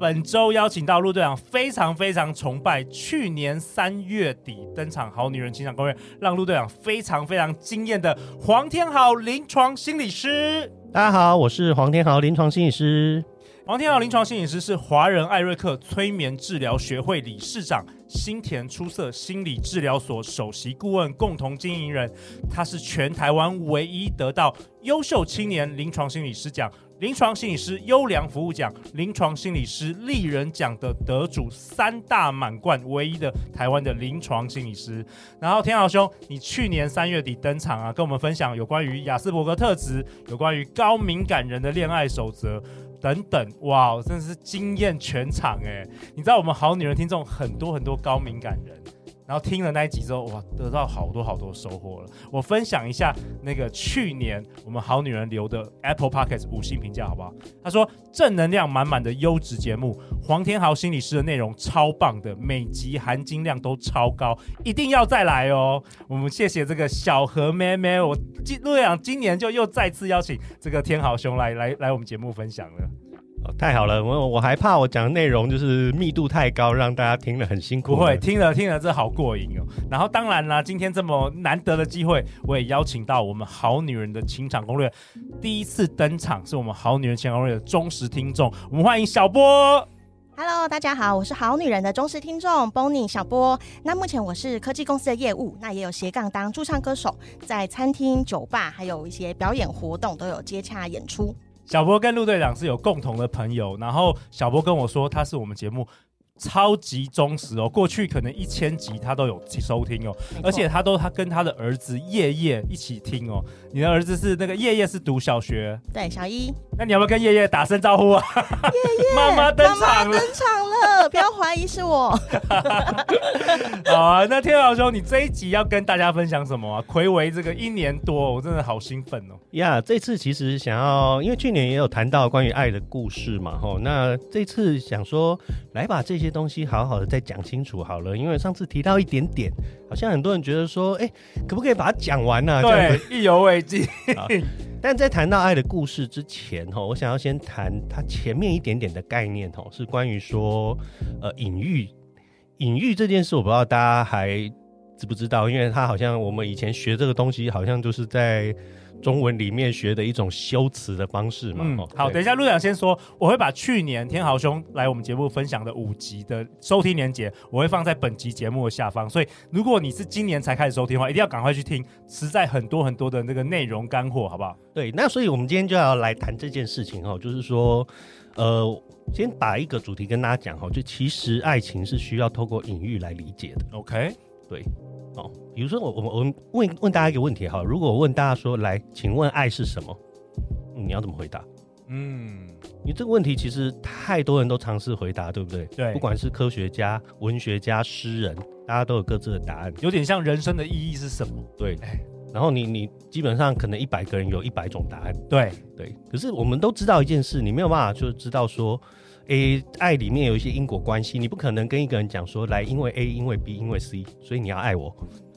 本周邀请到陆队长，非常非常崇拜，去年三月底登场《好女人情场攻略》，让陆队长非常非常惊艳的黄天豪临床心理师。大家好，我是黄天豪临床心理师。黄天豪临床心理师是华人艾瑞克催眠治疗学会理事长，新田出色心理治疗所首席顾问，共同经营人。他是全台湾唯一得到优秀青年临床心理师奖。临床心理师优良服务奖、临床心理师丽人奖的得主，三大满贯，唯一的台湾的临床心理师。然后天豪兄，你去年三月底登场啊，跟我们分享有关于雅斯伯格特质，有关于高敏感人的恋爱守则等等，哇，真的是惊艳全场哎！你知道我们好女人听众很多很多高敏感人。然后听了那一集之后，哇，得到好多好多收获了。我分享一下那个去年我们好女人留的 Apple Podcast 五星评价，好不好？他说正能量满满的优质节目，黄天豪心理师的内容超棒的，每集含金量都超高，一定要再来哦。我们谢谢这个小何妹妹，我陆队长今年就又再次邀请这个天豪兄来来来我们节目分享了。哦，太好了，我我还怕我讲的内容就是密度太高，让大家听了很辛苦。不会，听了听了这好过瘾哦。然后当然啦，今天这么难得的机会，我也邀请到我们好女人的情场攻略第一次登场，是我们好女人情场攻略的忠实听众，我们欢迎小波。Hello，大家好，我是好女人的忠实听众 Bonnie 小波。那目前我是科技公司的业务，那也有斜杠当驻唱歌手，在餐厅、酒吧还有一些表演活动都有接洽演出。小波跟陆队长是有共同的朋友，然后小波跟我说他是我们节目超级忠实哦，过去可能一千集他都有收听哦，而且他都他跟他的儿子夜夜一起听哦。你的儿子是那个夜夜是读小学，对，小一。那你要不要跟夜夜打声招呼啊？夜夜，妈妈登场了，登场了，不要怀疑是我。好啊，那天豪兄，你这一集要跟大家分享什么啊？睽违这个一年多，我真的好兴奋哦。呀，yeah, 这次其实想要，因为去年也有谈到关于爱的故事嘛，吼，那这次想说来把这些东西好好的再讲清楚好了，因为上次提到一点点，好像很多人觉得说，哎、欸，可不可以把它讲完呢、啊？对，意犹未尽。但在谈到爱的故事之前，哈，我想要先谈它前面一点点的概念，哈，是关于说，呃，隐喻，隐喻这件事，我不知道大家还知不知道，因为它好像我们以前学这个东西，好像就是在。中文里面学的一种修辞的方式嘛。嗯，好，等一下，陆长先说，我会把去年天豪兄来我们节目分享的五集的收听连接，我会放在本集节目的下方。所以，如果你是今年才开始收听的话，一定要赶快去听，实在很多很多的那个内容干货，好不好？对，那所以我们今天就要来谈这件事情哦，就是说，呃，先把一个主题跟大家讲哈，就其实爱情是需要透过隐喻来理解的。OK，对。哦，比如说我我我们问问大家一个问题哈，如果我问大家说，来，请问爱是什么？嗯，你要怎么回答？嗯，你这个问题其实太多人都尝试回答，对不对？对，不管是科学家、文学家、诗人，大家都有各自的答案，有点像人生的意义是什么？对，然后你你基本上可能一百个人有一百种答案，对对。可是我们都知道一件事，你没有办法就知道说。A 爱里面有一些因果关系，你不可能跟一个人讲说，来，因为 A，因为 B，因为 C，所以你要爱我。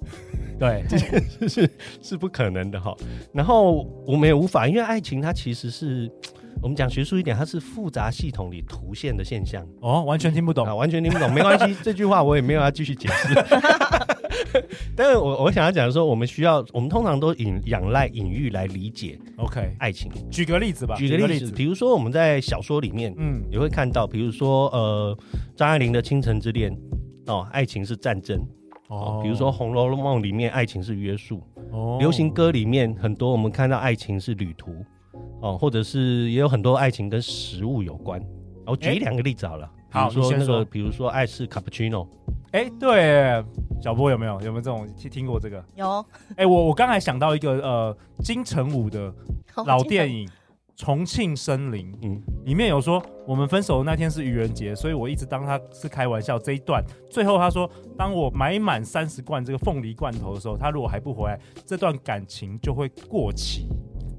对，这件事是是不可能的哈。然后我们也无法，因为爱情它其实是我们讲学术一点，它是复杂系统里图现的现象。哦，完全听不懂，啊、完全听不懂，没关系，这句话我也没有要继续解释。但是我我想要讲的说，我们需要，我们通常都引仰赖隐喻来理解，OK，爱情。举个例子吧，举个例子，比如说我们在小说里面，嗯，也会看到，比如说呃，张爱玲的《倾城之恋》，哦，爱情是战争，哦，比如说《红楼梦》里面爱情是约束，哦，流行歌里面很多我们看到爱情是旅途，哦，或者是也有很多爱情跟食物有关。我举一两个例子好了，好，比如说那个，比如说爱是卡布奇诺。哎，对，小波有没有有没有这种听听过这个？有。哎，我我刚才想到一个呃金城武的老电影，重庆森林，嗯，里面有说我们分手的那天是愚人节，所以我一直当他是开玩笑。这一段最后他说，当我买满三十罐这个凤梨罐头的时候，他如果还不回来，这段感情就会过期。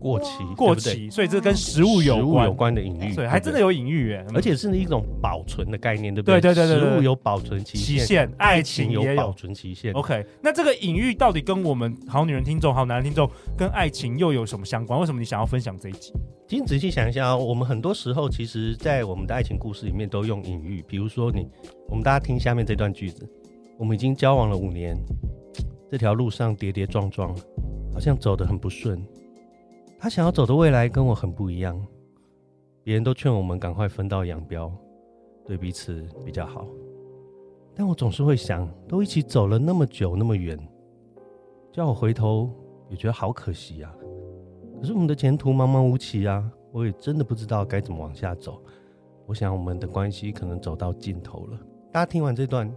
过期，过期，所以这跟食物有关，食物有关的隐喻，对，还真的有隐喻耶，而且是一种保存的概念，对不对？对对对对，食物有保存期限，爱情也有保存期限。OK，那这个隐喻到底跟我们好女人听众、好男人听众跟爱情又有什么相关？为什么你想要分享这一集？其实仔细想一下，我们很多时候其实，在我们的爱情故事里面都用隐喻，比如说你，我们大家听下面这段句子：我们已经交往了五年，这条路上跌跌撞撞，好像走得很不顺。他想要走的未来跟我很不一样，别人都劝我们赶快分道扬镳，对彼此比较好。但我总是会想，都一起走了那么久那么远，叫我回头也觉得好可惜啊。可是我们的前途茫茫无期啊，我也真的不知道该怎么往下走。我想我们的关系可能走到尽头了。大家听完这段。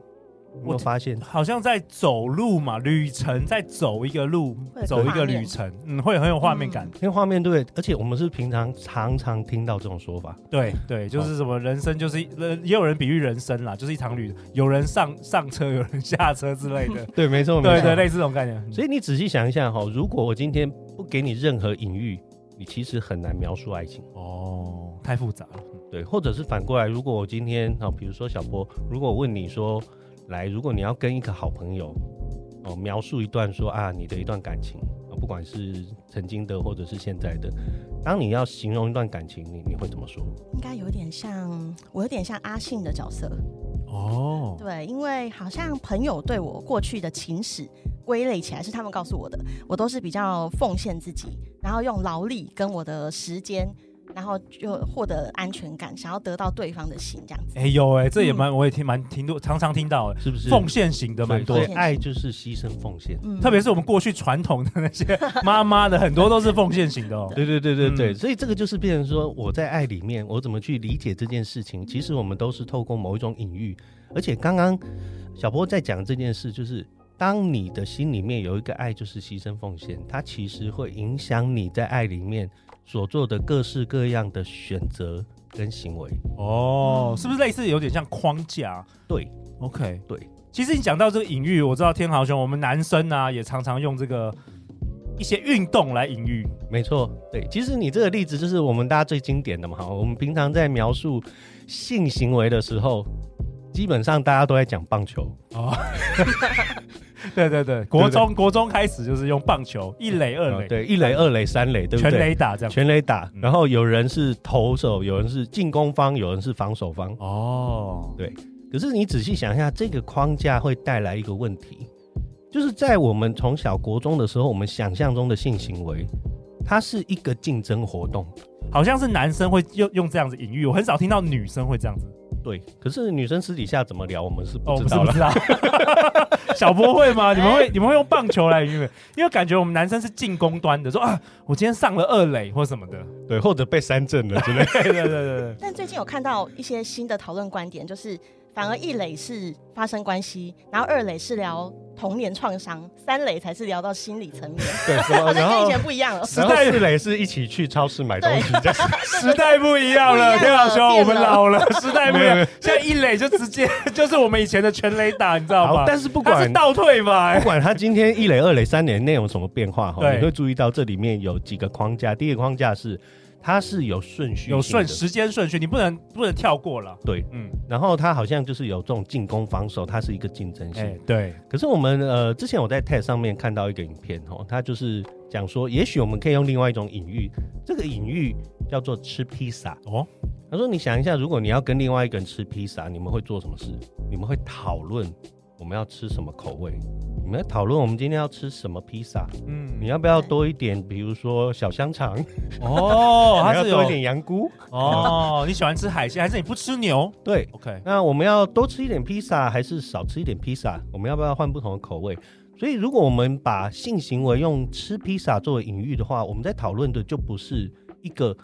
我有发现，好像在走路嘛，旅程在走一个路，走一个旅程，嗯，会很有画面感，因为画面对，而且我们是平常常常听到这种说法，对对，就是什么人生就是呃，也有人比喻人生啦，就是一场旅，有人上上车，有人下车之类的，对，没错，对对，类似这种概念。所以你仔细想一下哈，如果我今天不给你任何隐喻，你其实很难描述爱情。哦，太复杂了，对，或者是反过来，如果我今天啊，比如说小波，如果我问你说。来，如果你要跟一个好朋友哦描述一段说啊，你的一段感情啊，不管是曾经的或者是现在的，当你要形容一段感情，你你会怎么说？应该有点像，我有点像阿信的角色哦。对，因为好像朋友对我过去的情史归类起来是他们告诉我的，我都是比较奉献自己，然后用劳力跟我的时间。然后就获得安全感，想要得到对方的心，这样子。哎呦，哎，这也蛮，我也听蛮听多，常常听到，是不是？奉献型的蛮多，爱就是牺牲奉献，嗯，特别是我们过去传统的那些 妈妈的，很多都是奉献型的哦。对对对对对，所以这个就是变成说，我在爱里面，我怎么去理解这件事情？其实我们都是透过某一种隐喻，而且刚刚小波在讲这件事，就是当你的心里面有一个爱，就是牺牲奉献，它其实会影响你在爱里面。所做的各式各样的选择跟行为哦，是不是类似有点像框架？对，OK，对。其实你讲到这个隐喻，我知道天豪兄，我们男生啊也常常用这个一些运动来隐喻。没错，对。其实你这个例子就是我们大家最经典的嘛。哈，我们平常在描述性行为的时候，基本上大家都在讲棒球哦。对对对，国中国中开始就是用棒球一垒二垒，对一垒二垒三垒，对不对？全垒打这样，全垒打。然后有人是投手，有人是进攻方，有人是防守方。哦，对。可是你仔细想一下，这个框架会带来一个问题，就是在我们从小国中的时候，我们想象中的性行为，它是一个竞争活动，好像是男生会用用这样子隐喻，我很少听到女生会这样子。对，可是女生私底下怎么聊，我们是不知道了。小波会吗？你们会你们会用棒球来因为因为感觉我们男生是进攻端的，说啊，我今天上了二垒或什么的，对，或者被三振了之类。对对对对。但最近有看到一些新的讨论观点，就是。反而一垒是发生关系，然后二垒是聊童年创伤，三垒才是聊到心理层面。对，好像跟以前不一样了。时代四垒是一起去超市买东西。时代不一样了，天老兄，我们老了，时代不一样。现在一垒就直接 就是我们以前的全垒打，你知道吗？但是不管是倒退吧，不管他今天一垒、二垒、三垒内容有什么变化哈，你会注意到这里面有几个框架。第一个框架是。它是有顺序，有顺时间顺序，你不能不能跳过了。对，嗯，然后它好像就是有这种进攻防守，它是一个竞争性。欸、对。可是我们呃，之前我在 TED 上面看到一个影片哦，它就是讲说，也许我们可以用另外一种隐喻，这个隐喻叫做吃披萨哦。他说，你想一下，如果你要跟另外一个人吃披萨，你们会做什么事？你们会讨论我们要吃什么口味？你们要讨论我们今天要吃什么披萨？嗯，你要不要多一点？比如说小香肠哦，还是多一点羊菇哦。你喜欢吃海鲜还是你不吃牛？对，OK。那我们要多吃一点披萨还是少吃一点披萨？我们要不要换不同的口味？所以，如果我们把性行为用吃披萨作为隐喻的话，我们在讨论的就不是一个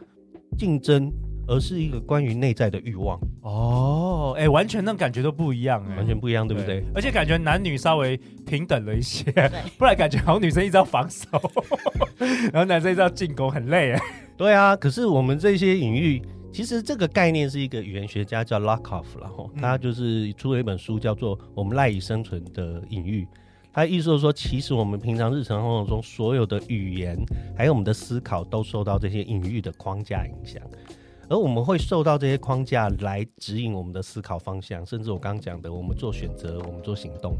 竞争。而是一个关于内在的欲望哦，哎、欸，完全那种感觉都不一样，哎，完全不一样，对不对？对，而且感觉男女稍微平等了一些，不然感觉好像女生一直要防守，然后男生一直要进攻，很累，哎。对啊，可是我们这些隐喻，其实这个概念是一个语言学家叫 Lakoff，然后他就是出了一本书，叫做《我们赖以生存的隐喻》。他意思就是说，其实我们平常日常生活中所有的语言，还有我们的思考，都受到这些隐喻的框架影响。而我们会受到这些框架来指引我们的思考方向，甚至我刚刚讲的，我们做选择，我们做行动。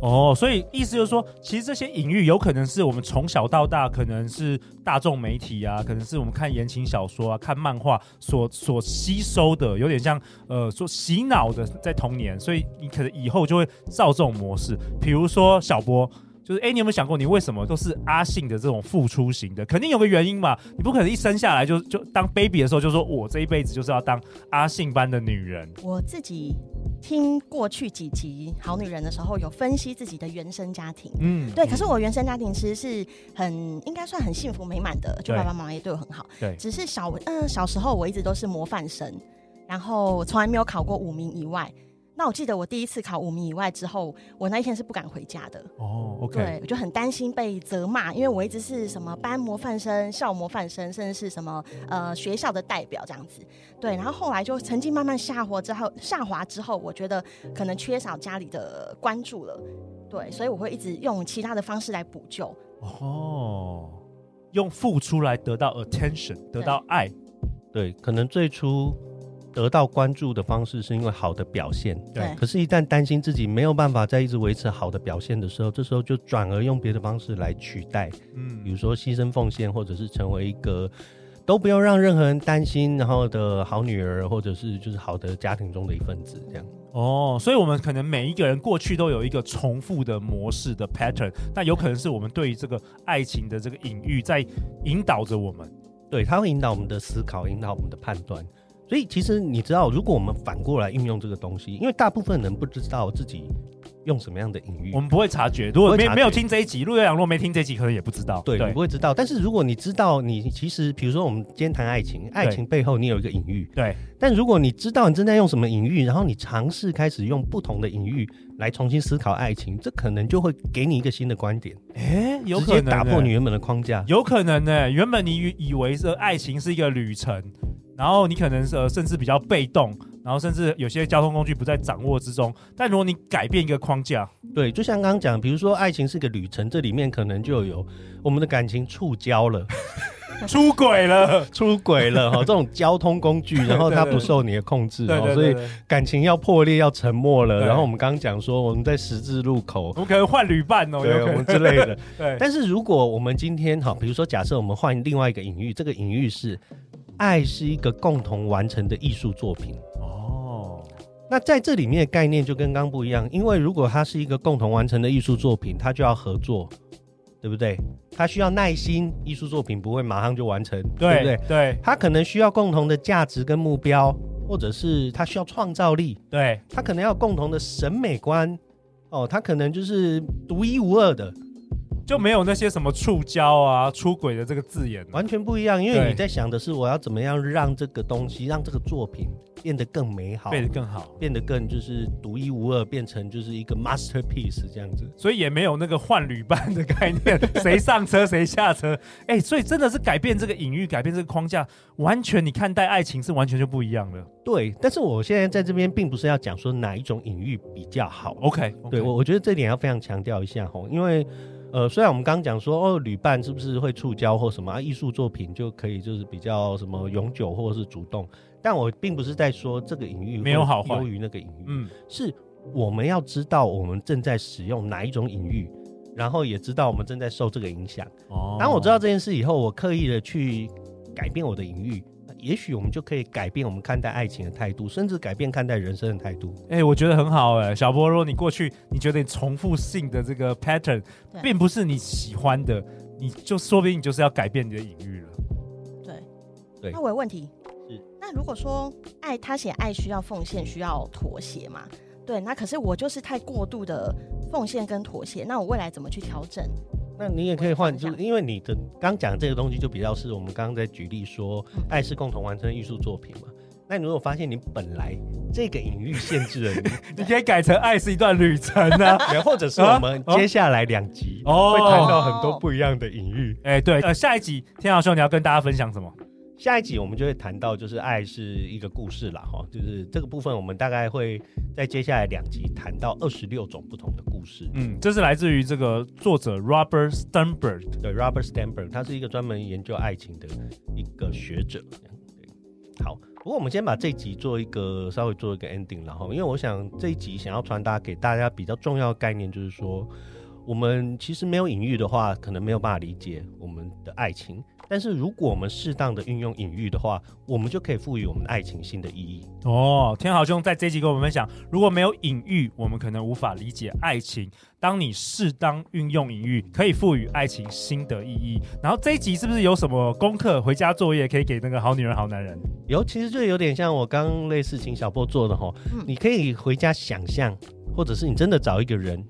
哦，所以意思就是说，其实这些隐喻有可能是我们从小到大，可能是大众媒体啊，可能是我们看言情小说啊、看漫画所所吸收的，有点像呃说洗脑的，在童年，所以你可能以后就会照这种模式。比如说小波。就是哎、欸，你有没有想过，你为什么都是阿信的这种付出型的？肯定有个原因嘛。你不可能一生下来就就当 baby 的时候就说，我这一辈子就是要当阿信般的女人。我自己听过去几集《好女人》的时候，有分析自己的原生家庭。嗯，对。可是我原生家庭其实是很应该算很幸福美满的，就爸爸妈妈也对我很好。对。只是小嗯、呃、小时候我一直都是模范生，然后从来没有考过五名以外。那我记得我第一次考五名以外之后，我那一天是不敢回家的。哦，OK，对，我就很担心被责骂，因为我一直是什么班模范生、校模范生，甚至是什么呃学校的代表这样子。对，然后后来就成绩慢慢下滑之后，下滑之后，我觉得可能缺少家里的关注了。对，所以我会一直用其他的方式来补救。哦，用付出来得到 attention，得到爱。对，可能最初。得到关注的方式是因为好的表现，对。可是，一旦担心自己没有办法再一直维持好的表现的时候，这时候就转而用别的方式来取代，嗯，比如说牺牲奉献，或者是成为一个都不要让任何人担心，然后的好女儿，或者是就是好的家庭中的一份子，这样。哦，所以我们可能每一个人过去都有一个重复的模式的 pattern，那有可能是我们对于这个爱情的这个隐喻在引导着我们，对，它会引导我们的思考，引导我们的判断。所以其实你知道，如果我们反过来运用这个东西，因为大部分人不知道自己用什么样的隐喻，我们不会察觉。如果没没有听这一集，陆岳阳若没听这一集，可能也不知道。对，对你不会知道。但是如果你知道，你其实比如说我们今天谈爱情，爱情背后你有一个隐喻。对。但如果你知道你正在用什么隐喻，然后你尝试开始用不同的隐喻来重新思考爱情，这可能就会给你一个新的观点。哎，有可能、欸、打破你原本的框架。有可能呢、欸，原本你以以为是爱情是一个旅程。然后你可能是呃，甚至比较被动，然后甚至有些交通工具不在掌握之中。但如果你改变一个框架，对，就像刚刚讲，比如说爱情是个旅程，这里面可能就有我们的感情触礁了，出轨了，出轨了哈，这种交通工具，然后 它不受你的控制，对对对对，所以感情要破裂要沉默了。然后我们刚刚讲说我们在十字路口，我们可能换旅伴哦，对，我们之类的。对，但是如果我们今天哈，比如说假设我们换另外一个隐喻，这个隐喻是。爱是一个共同完成的艺术作品哦。那在这里面的概念就跟刚不一样，因为如果它是一个共同完成的艺术作品，它就要合作，对不对？它需要耐心，艺术作品不会马上就完成，对，对不对？对，它可能需要共同的价值跟目标，或者是它需要创造力，对，它可能要共同的审美观，哦，它可能就是独一无二的。就没有那些什么触礁啊、出轨的这个字眼，完全不一样。因为你在想的是，我要怎么样让这个东西，让这个作品变得更美好，变得更好，变得更就是独一无二，变成就是一个 masterpiece 这样子。所以也没有那个换旅伴的概念，谁上车谁下车。哎、欸，所以真的是改变这个隐喻，改变这个框架，完全你看待爱情是完全就不一样了。对，但是我现在在这边并不是要讲说哪一种隐喻比较好。OK，, okay. 对我我觉得这点要非常强调一下吼，因为。呃，虽然我们刚刚讲说哦，旅伴是不是会触礁或什么啊？艺术作品就可以就是比较什么永久或者是主动，但我并不是在说这个隐喻没有好坏，优于那个隐喻。嗯，是我们要知道我们正在使用哪一种隐喻，然后也知道我们正在受这个影响。哦，当我知道这件事以后，我刻意的去改变我的隐喻。也许我们就可以改变我们看待爱情的态度，甚至改变看待人生的态度。哎、欸，我觉得很好哎、欸，小波，如果你过去你觉得你重复性的这个 pattern 并不是你喜欢的，你就说不定你就是要改变你的隐喻了。对，对。那我有问题是，那如果说爱他写爱需要奉献，需要妥协嘛？对，那可是我就是太过度的奉献跟妥协，那我未来怎么去调整？那你也可以换，就是因为你的刚讲这个东西就比较是我们刚刚在举例说，爱是共同完成的艺术作品嘛。那你如果发现你本来这个隐喻限制了你，你可以改成爱是一段旅程啊，或者是我们接下来两集会谈到很多不一样的隐喻。哎，对，呃，下一集天豪兄你要跟大家分享什么？下一集我们就会谈到，就是爱是一个故事啦，哈，就是这个部分我们大概会在接下来两集谈到二十六种不同的故事。嗯，这是来自于这个作者 Robert Sternberg，对，Robert Sternberg，他是一个专门研究爱情的一个学者。对，好，不过我们先把这一集做一个稍微做一个 ending，然后，因为我想这一集想要传达给大家比较重要的概念，就是说，我们其实没有隐喻的话，可能没有办法理解我们的爱情。但是如果我们适当的运用隐喻的话，我们就可以赋予我们的爱情新的意义。哦，天豪兄在这一集跟我们分享，如果没有隐喻，我们可能无法理解爱情。当你适当运用隐喻，可以赋予爱情新的意义。然后这一集是不是有什么功课、回家作业可以给那个好女人、好男人？有，其实就有点像我刚刚类似请小波做的哈。嗯，你可以回家想象，或者是你真的找一个人，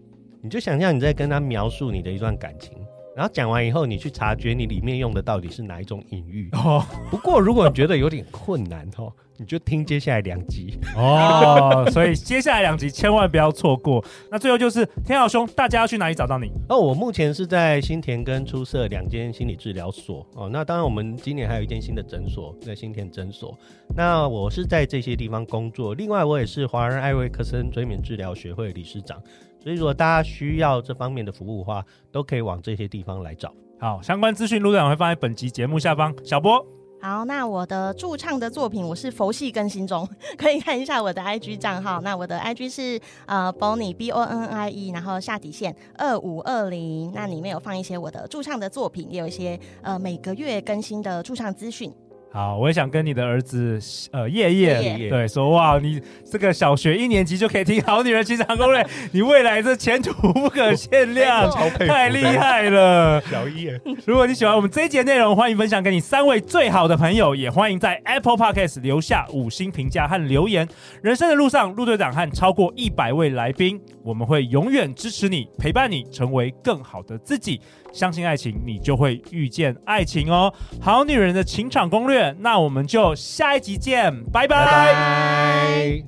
你就想象你在跟他描述你的一段感情。然后讲完以后，你去察觉你里面用的到底是哪一种隐喻哦。不过如果你觉得有点困难哦，你就听接下来两集哦。所以接下来两集千万不要错过。那最后就是天耀兄，大家要去哪里找到你？哦，我目前是在新田跟出色两间心理治疗所哦。那当然，我们今年还有一间新的诊所在新田诊所。那我是在这些地方工作。另外，我也是华人艾瑞克森催眠治疗学会理事长。所以，如果大家需要这方面的服务的话，都可以往这些地方来找。好，相关资讯陆队长会放在本集节目下方。小波，好，那我的驻唱的作品我是佛系更新中，可以看一下我的 IG 账号。那我的 IG 是呃 Bonnie B O N N I E，然后下底线二五二零。那里面有放一些我的驻唱的作品，也有一些呃每个月更新的驻唱资讯。好，我也想跟你的儿子，呃，叶叶，对，说哇，你这个小学一年级就可以听《好女人情场攻略》，你未来这前途不可限量，太厉害了，小叶。如果你喜欢我们这一节内容，欢迎分享给你三位最好的朋友，也欢迎在 Apple Podcast 留下五星评价和留言。人生的路上，陆队长和超过一百位来宾，我们会永远支持你，陪伴你，成为更好的自己。相信爱情，你就会遇见爱情哦。好女人的情场攻略，那我们就下一集见，拜拜。